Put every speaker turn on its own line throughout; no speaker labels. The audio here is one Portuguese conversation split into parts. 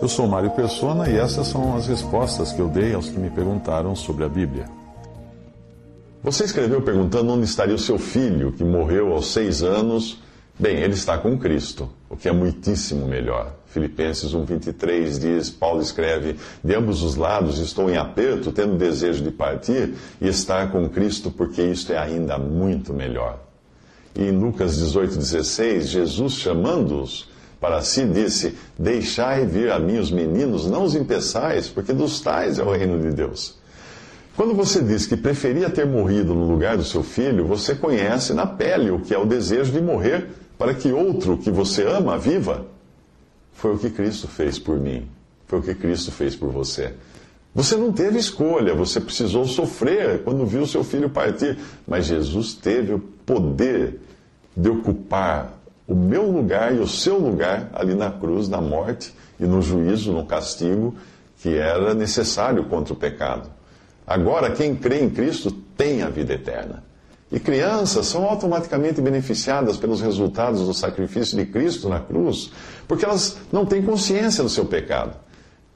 Eu sou Mário Persona e essas são as respostas que eu dei aos que me perguntaram sobre a Bíblia. Você escreveu perguntando onde estaria o seu filho, que morreu aos seis anos. Bem, ele está com Cristo, o que é muitíssimo melhor. Filipenses 1,23 diz: Paulo escreve: De ambos os lados estou em aperto, tendo desejo de partir e estar com Cristo, porque isto é ainda muito melhor. E em Lucas 18,16, Jesus chamando-os para si disse: Deixai vir a mim os meninos, não os impeçais, porque dos tais é o reino de Deus. Quando você diz que preferia ter morrido no lugar do seu filho, você conhece na pele o que é o desejo de morrer para que outro que você ama viva. Foi o que Cristo fez por mim. Foi o que Cristo fez por você. Você não teve escolha, você precisou sofrer quando viu seu filho partir. Mas Jesus teve o poder de ocupar o meu lugar e o seu lugar ali na cruz, na morte e no juízo, no castigo que era necessário contra o pecado. Agora, quem crê em Cristo tem a vida eterna. E crianças são automaticamente beneficiadas pelos resultados do sacrifício de Cristo na cruz, porque elas não têm consciência do seu pecado.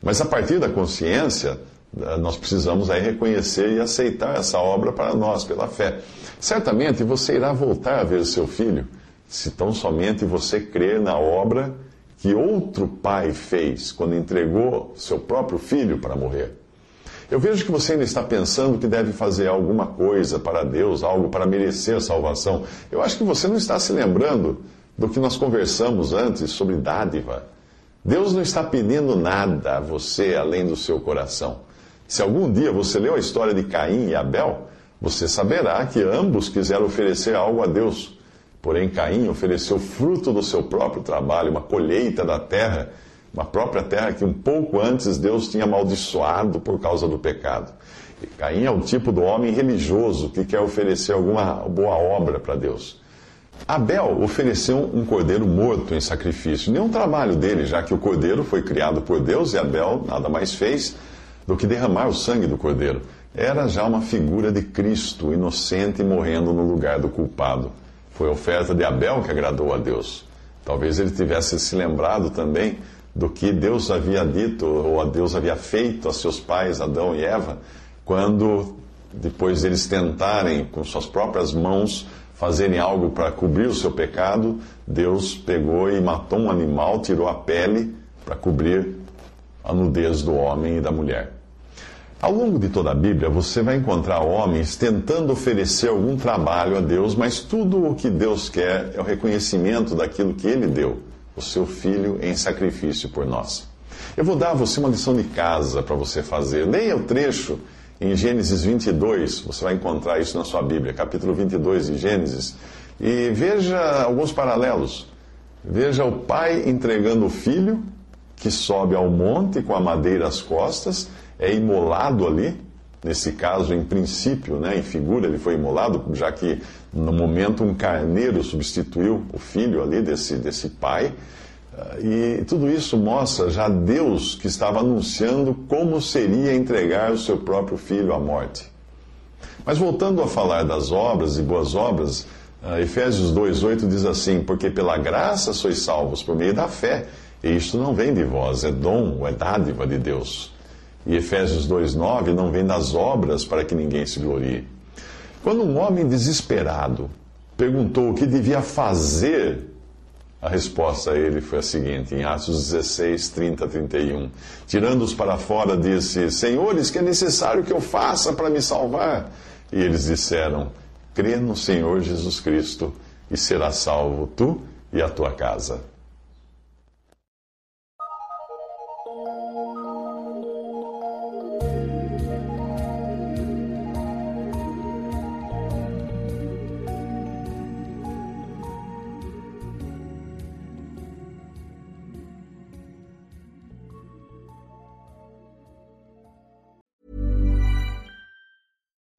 Mas a partir da consciência, eh, nós precisamos aí reconhecer e aceitar essa obra para nós, pela fé. Certamente você irá voltar a ver seu filho, se tão somente você crer na obra que outro pai fez quando entregou seu próprio filho para morrer. Eu vejo que você ainda está pensando que deve fazer alguma coisa para Deus, algo para merecer a salvação. Eu acho que você não está se lembrando do que nós conversamos antes sobre dádiva. Deus não está pedindo nada a você além do seu coração. Se algum dia você leu a história de Caim e Abel, você saberá que ambos quiseram oferecer algo a Deus. Porém, Caim ofereceu fruto do seu próprio trabalho, uma colheita da terra uma própria terra que um pouco antes Deus tinha amaldiçoado por causa do pecado. E Caim é o tipo do homem religioso que quer oferecer alguma boa obra para Deus. Abel ofereceu um cordeiro morto em sacrifício, nenhum trabalho dele, já que o cordeiro foi criado por Deus e Abel nada mais fez do que derramar o sangue do cordeiro. Era já uma figura de Cristo, inocente, morrendo no lugar do culpado. Foi a oferta de Abel que agradou a Deus. Talvez ele tivesse se lembrado também do que Deus havia dito ou a Deus havia feito a seus pais, Adão e Eva, quando depois eles tentarem com suas próprias mãos fazerem algo para cobrir o seu pecado, Deus pegou e matou um animal, tirou a pele para cobrir a nudez do homem e da mulher. Ao longo de toda a Bíblia, você vai encontrar homens tentando oferecer algum trabalho a Deus, mas tudo o que Deus quer é o reconhecimento daquilo que ele deu o seu filho em sacrifício por nós. Eu vou dar a você uma lição de casa para você fazer. Leia o trecho em Gênesis 22, você vai encontrar isso na sua Bíblia, capítulo 22 de Gênesis, e veja alguns paralelos. Veja o pai entregando o filho, que sobe ao monte com a madeira às costas, é imolado ali, nesse caso, em princípio, né, em figura, ele foi imolado, já que no momento um carneiro substituiu o filho ali desse, desse pai. Ah, e tudo isso mostra já Deus que estava anunciando como seria entregar o seu próprio filho à morte. Mas voltando a falar das obras e boas obras, ah, Efésios 2,8 diz assim: Porque pela graça sois salvos por meio da fé, e isto não vem de vós, é dom, é dádiva de Deus. E Efésios 2,9 não vem das obras para que ninguém se glorie. Quando um homem desesperado perguntou o que devia fazer, a resposta a ele foi a seguinte, em Atos 16, 30 a 31. Tirando-os para fora, disse: Senhores, que é necessário que eu faça para me salvar? E eles disseram: Crê no Senhor Jesus Cristo e serás salvo tu e a tua casa.